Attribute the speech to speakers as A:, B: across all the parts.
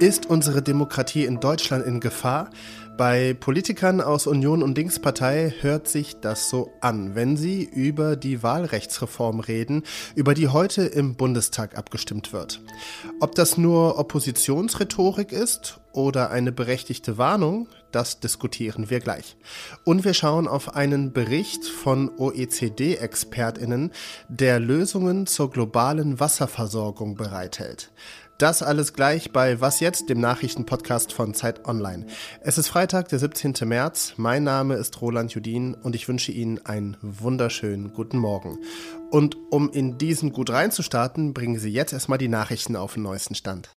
A: Ist unsere Demokratie in Deutschland in Gefahr? Bei Politikern aus Union und Linkspartei hört sich das so an, wenn sie über die Wahlrechtsreform reden, über die heute im Bundestag abgestimmt wird. Ob das nur Oppositionsrhetorik ist oder eine berechtigte Warnung, das diskutieren wir gleich. Und wir schauen auf einen Bericht von OECD-Expertinnen, der Lösungen zur globalen Wasserversorgung bereithält. Das alles gleich bei Was jetzt, dem Nachrichtenpodcast von Zeit Online. Es ist Freitag, der 17. März. Mein Name ist Roland Judin und ich wünsche Ihnen einen wunderschönen guten Morgen. Und um in diesen gut reinzustarten, bringen Sie jetzt erstmal die Nachrichten auf den neuesten Stand.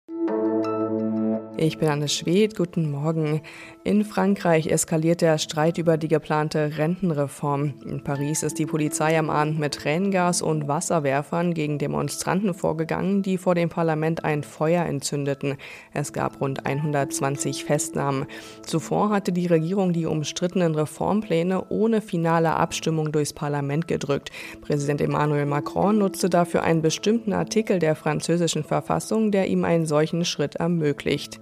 B: Ich bin Anne Schwedt, guten Morgen. In Frankreich eskaliert der Streit über die geplante Rentenreform. In Paris ist die Polizei am Abend mit Tränengas und Wasserwerfern gegen Demonstranten vorgegangen, die vor dem Parlament ein Feuer entzündeten. Es gab rund 120 Festnahmen. Zuvor hatte die Regierung die umstrittenen Reformpläne ohne finale Abstimmung durchs Parlament gedrückt. Präsident Emmanuel Macron nutzte dafür einen bestimmten Artikel der französischen Verfassung, der ihm einen solchen Schritt ermöglicht.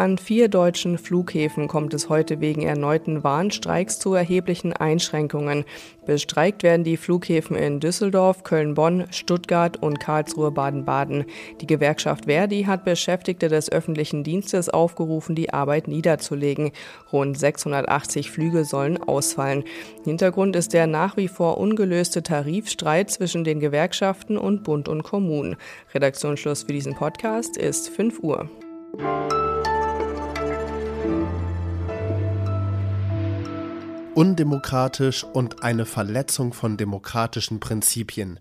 B: An vier deutschen Flughäfen kommt es heute wegen erneuten Warnstreiks zu erheblichen Einschränkungen. Bestreikt werden die Flughäfen in Düsseldorf, Köln-Bonn, Stuttgart und Karlsruhe-Baden-Baden. Die Gewerkschaft Verdi hat Beschäftigte des öffentlichen Dienstes aufgerufen, die Arbeit niederzulegen. Rund 680 Flüge sollen ausfallen. Hintergrund ist der nach wie vor ungelöste Tarifstreit zwischen den Gewerkschaften und Bund und Kommunen. Redaktionsschluss für diesen Podcast ist 5 Uhr.
A: Música undemokratisch und eine Verletzung von demokratischen Prinzipien.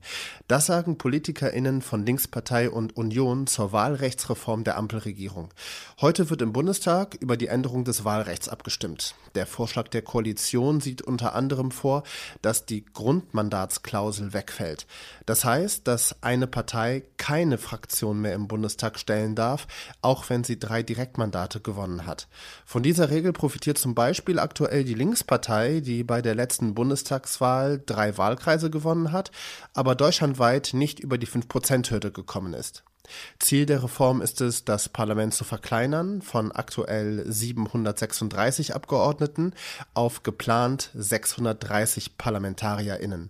A: Das sagen PolitikerInnen von Linkspartei und Union zur Wahlrechtsreform der Ampelregierung. Heute wird im Bundestag über die Änderung des Wahlrechts abgestimmt. Der Vorschlag der Koalition sieht unter anderem vor, dass die Grundmandatsklausel wegfällt. Das heißt, dass eine Partei keine Fraktion mehr im Bundestag stellen darf, auch wenn sie drei Direktmandate gewonnen hat. Von dieser Regel profitiert zum Beispiel aktuell die Linkspartei Partei, die bei der letzten Bundestagswahl drei Wahlkreise gewonnen hat, aber deutschlandweit nicht über die 5-Prozent-Hürde gekommen ist. Ziel der Reform ist es, das Parlament zu verkleinern von aktuell 736 Abgeordneten auf geplant 630 ParlamentarierInnen.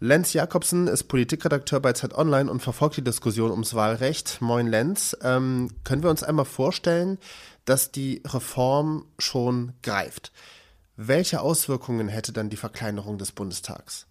A: Lenz Jakobsen ist Politikredakteur bei Zeit Online und verfolgt die Diskussion ums Wahlrecht. Moin Lenz, ähm, können wir uns einmal vorstellen, dass die Reform schon greift? Welche Auswirkungen hätte dann die Verkleinerung des Bundestags?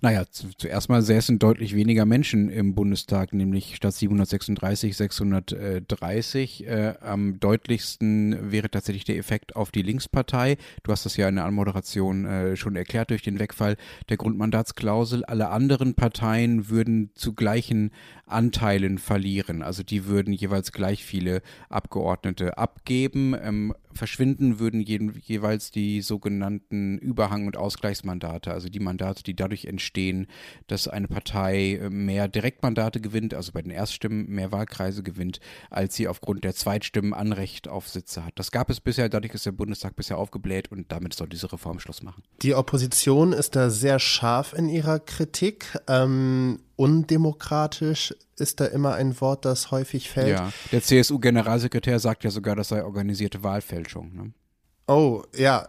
C: Naja, zuerst mal säßen deutlich weniger Menschen im Bundestag, nämlich statt 736 630. Äh, am deutlichsten wäre tatsächlich der Effekt auf die Linkspartei. Du hast das ja in der Anmoderation äh, schon erklärt durch den Wegfall der Grundmandatsklausel. Alle anderen Parteien würden zu gleichen Anteilen verlieren. Also die würden jeweils gleich viele Abgeordnete abgeben. Ähm, verschwinden würden je, jeweils die sogenannten Überhang- und Ausgleichsmandate, also die Mandate, die dadurch entstehen, dass eine Partei äh, mehr Direktmandate gewinnt, also bei den Erststimmen mehr Wahlkreise gewinnt, als sie aufgrund der Zweitstimmen Anrecht auf Sitze hat. Das gab es bisher, dadurch ist der Bundestag bisher aufgebläht und damit soll diese Reform Schluss machen.
A: Die Opposition ist da sehr scharf in ihrer Kritik. Ähm, undemokratisch ist da immer ein Wort, das häufig fällt.
C: Ja, der CSU-Generalsekretär sagt ja sogar, das sei organisierte Wahlfälschung. Ne?
A: Oh, ja.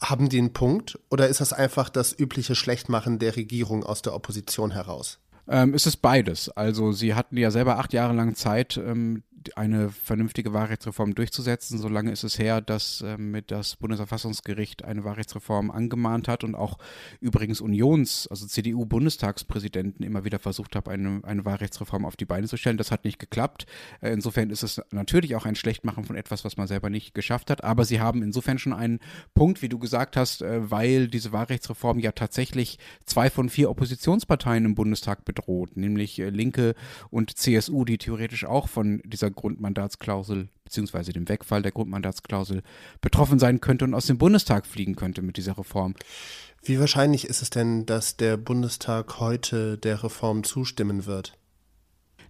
A: Haben die einen Punkt oder ist das einfach das übliche Schlechtmachen der Regierung aus der Opposition heraus?
C: Ähm, es ist beides. Also sie hatten ja selber acht Jahre lang Zeit, ähm, eine vernünftige Wahlrechtsreform durchzusetzen. Solange ist es her, dass äh, mit das Bundesverfassungsgericht eine Wahlrechtsreform angemahnt hat und auch übrigens Unions, also CDU-Bundestagspräsidenten immer wieder versucht hat, eine, eine Wahlrechtsreform auf die Beine zu stellen. Das hat nicht geklappt. Äh, insofern ist es natürlich auch ein Schlechtmachen von etwas, was man selber nicht geschafft hat. Aber sie haben insofern schon einen Punkt, wie du gesagt hast, äh, weil diese Wahlrechtsreform ja tatsächlich zwei von vier Oppositionsparteien im Bundestag bedroht, nämlich äh, Linke und CSU, die theoretisch auch von dieser Grundmandatsklausel beziehungsweise dem Wegfall der Grundmandatsklausel betroffen sein könnte und aus dem Bundestag fliegen könnte mit dieser Reform.
A: Wie wahrscheinlich ist es denn, dass der Bundestag heute der Reform zustimmen wird?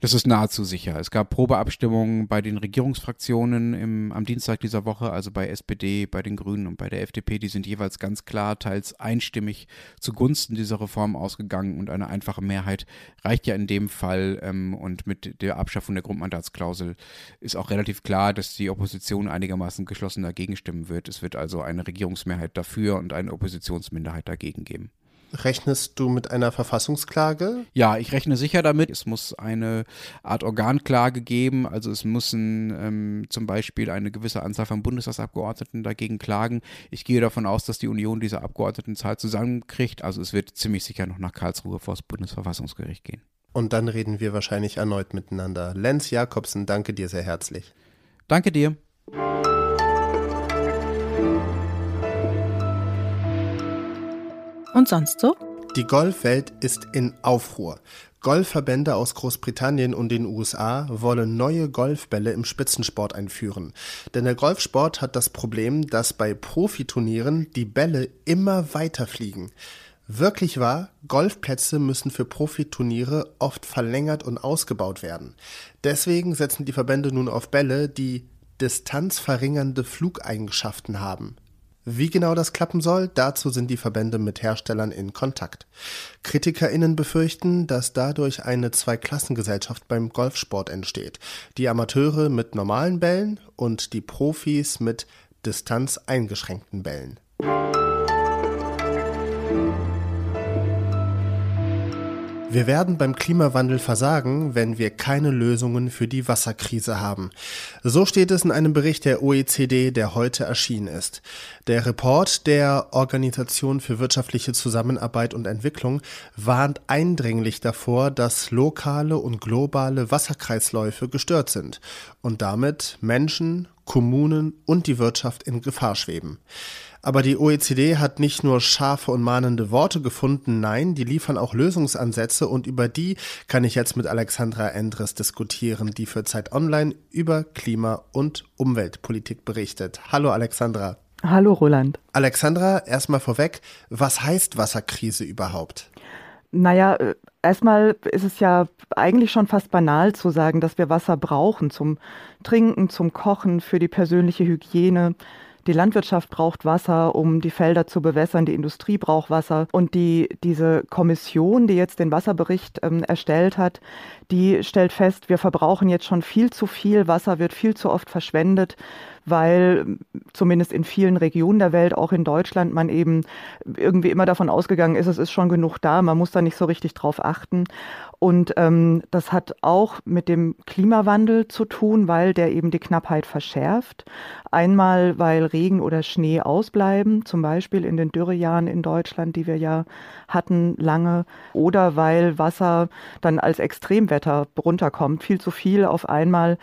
C: Das ist nahezu sicher. Es gab Probeabstimmungen bei den Regierungsfraktionen im, am Dienstag dieser Woche, also bei SPD, bei den Grünen und bei der FDP. Die sind jeweils ganz klar, teils einstimmig zugunsten dieser Reform ausgegangen und eine einfache Mehrheit reicht ja in dem Fall. Ähm, und mit der Abschaffung der Grundmandatsklausel ist auch relativ klar, dass die Opposition einigermaßen geschlossen dagegen stimmen wird. Es wird also eine Regierungsmehrheit dafür und eine Oppositionsminderheit dagegen geben.
A: Rechnest du mit einer Verfassungsklage?
C: Ja, ich rechne sicher damit. Es muss eine Art Organklage geben. Also es müssen ähm, zum Beispiel eine gewisse Anzahl von Bundestagsabgeordneten dagegen klagen. Ich gehe davon aus, dass die Union diese Abgeordnetenzahl zusammenkriegt. Also es wird ziemlich sicher noch nach Karlsruhe vor das Bundesverfassungsgericht gehen.
A: Und dann reden wir wahrscheinlich erneut miteinander. Lenz Jakobsen, danke dir sehr herzlich.
C: Danke dir.
D: Und sonst so?
A: Die Golfwelt ist in Aufruhr. Golfverbände aus Großbritannien und den USA wollen neue Golfbälle im Spitzensport einführen. Denn der Golfsport hat das Problem, dass bei Profiturnieren die Bälle immer weiter fliegen. Wirklich wahr, Golfplätze müssen für Profiturniere oft verlängert und ausgebaut werden. Deswegen setzen die Verbände nun auf Bälle, die distanzverringernde Flugeigenschaften haben. Wie genau das klappen soll, dazu sind die Verbände mit Herstellern in Kontakt. KritikerInnen befürchten, dass dadurch eine Zweiklassengesellschaft beim Golfsport entsteht. Die Amateure mit normalen Bällen und die Profis mit distanzeingeschränkten Bällen. Wir werden beim Klimawandel versagen, wenn wir keine Lösungen für die Wasserkrise haben. So steht es in einem Bericht der OECD, der heute erschienen ist. Der Report der Organisation für wirtschaftliche Zusammenarbeit und Entwicklung warnt eindringlich davor, dass lokale und globale Wasserkreisläufe gestört sind und damit Menschen, Kommunen und die Wirtschaft in Gefahr schweben. Aber die OECD hat nicht nur scharfe und mahnende Worte gefunden, nein, die liefern auch Lösungsansätze und über die kann ich jetzt mit Alexandra Endres diskutieren, die für Zeit Online über Klima- und Umweltpolitik berichtet. Hallo Alexandra.
E: Hallo Roland.
A: Alexandra, erstmal vorweg, was heißt Wasserkrise überhaupt?
E: Naja, äh, erstmal ist es ja eigentlich schon fast banal zu sagen, dass wir Wasser brauchen zum Trinken, zum Kochen, für die persönliche Hygiene. Die Landwirtschaft braucht Wasser, um die Felder zu bewässern. Die Industrie braucht Wasser. Und die, diese Kommission, die jetzt den Wasserbericht ähm, erstellt hat, die stellt fest, wir verbrauchen jetzt schon viel zu viel. Wasser wird viel zu oft verschwendet weil zumindest in vielen Regionen der Welt, auch in Deutschland, man eben irgendwie immer davon ausgegangen ist, es ist schon genug da, man muss da nicht so richtig drauf achten. Und ähm, das hat auch mit dem Klimawandel zu tun, weil der eben die Knappheit verschärft. Einmal, weil Regen oder Schnee ausbleiben, zum Beispiel in den Dürrejahren in Deutschland, die wir ja hatten lange, oder weil Wasser dann als Extremwetter runterkommt, viel zu viel auf einmal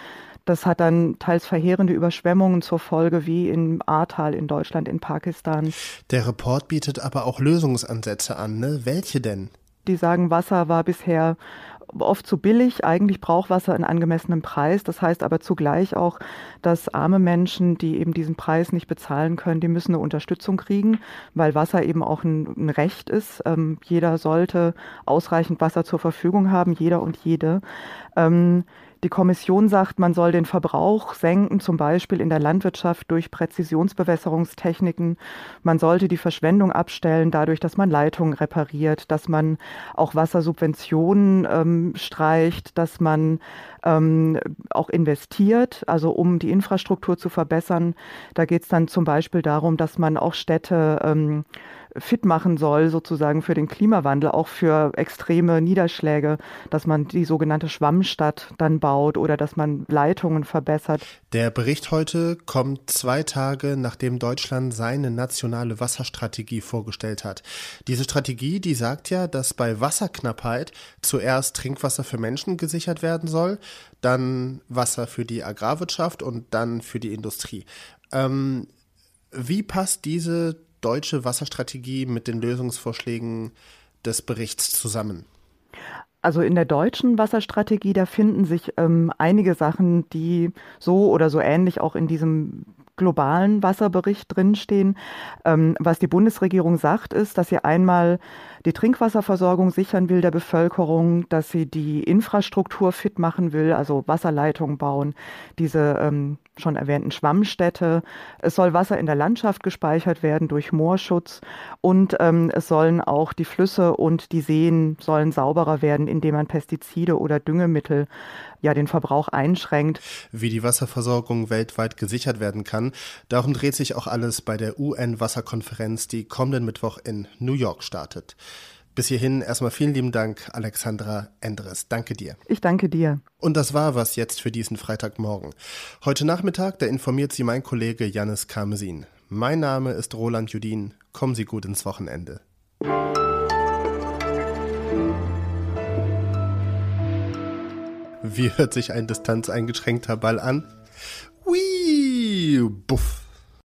E: das hat dann teils verheerende Überschwemmungen zur Folge, wie im Ahrtal in Deutschland, in Pakistan.
A: Der Report bietet aber auch Lösungsansätze an. Ne? Welche denn?
E: Die sagen, Wasser war bisher oft zu billig. Eigentlich braucht Wasser einen angemessenen Preis. Das heißt aber zugleich auch, dass arme Menschen, die eben diesen Preis nicht bezahlen können, die müssen eine Unterstützung kriegen, weil Wasser eben auch ein, Recht ist. Ähm, jeder sollte ausreichend Wasser zur Verfügung haben, jeder und jede. Ähm, die Kommission sagt, man soll den Verbrauch senken, zum Beispiel in der Landwirtschaft durch Präzisionsbewässerungstechniken. Man sollte die Verschwendung abstellen, dadurch, dass man Leitungen repariert, dass man auch Wassersubventionen ähm, streicht, dass man ähm, auch investiert, also um die Infrastruktur zu verbessern. Da geht es dann zum Beispiel darum, dass man auch Städte ähm, fit machen soll, sozusagen für den Klimawandel, auch für extreme Niederschläge, dass man die sogenannte Schwammstadt dann baut oder dass man Leitungen verbessert.
A: Der Bericht heute kommt zwei Tage, nachdem Deutschland seine nationale Wasserstrategie vorgestellt hat. Diese Strategie, die sagt ja, dass bei Wasserknappheit zuerst Trinkwasser für Menschen gesichert werden soll, dann Wasser für die Agrarwirtschaft und dann für die Industrie. Ähm, wie passt diese deutsche Wasserstrategie mit den Lösungsvorschlägen des Berichts zusammen?
E: Also in der deutschen Wasserstrategie, da finden sich ähm, einige Sachen, die so oder so ähnlich auch in diesem globalen Wasserbericht drinstehen. Ähm, was die Bundesregierung sagt, ist, dass sie einmal die Trinkwasserversorgung sichern will der Bevölkerung, dass sie die Infrastruktur fit machen will, also Wasserleitungen bauen, diese ähm, schon erwähnten Schwammstädte. Es soll Wasser in der Landschaft gespeichert werden durch Moorschutz und ähm, es sollen auch die Flüsse und die Seen sollen sauberer werden, indem man Pestizide oder Düngemittel ja den Verbrauch einschränkt.
A: Wie die Wasserversorgung weltweit gesichert werden kann, darum dreht sich auch alles bei der UN-Wasserkonferenz, die kommenden Mittwoch in New York startet. Bis hierhin erstmal vielen lieben Dank, Alexandra Endres. Danke dir.
E: Ich danke dir.
A: Und das war was jetzt für diesen Freitagmorgen. Heute Nachmittag, da informiert Sie mein Kollege Janis Karmesin. Mein Name ist Roland Judin. Kommen Sie gut ins Wochenende. Wie hört sich ein distanzeingeschränkter Ball an? Hui, buff.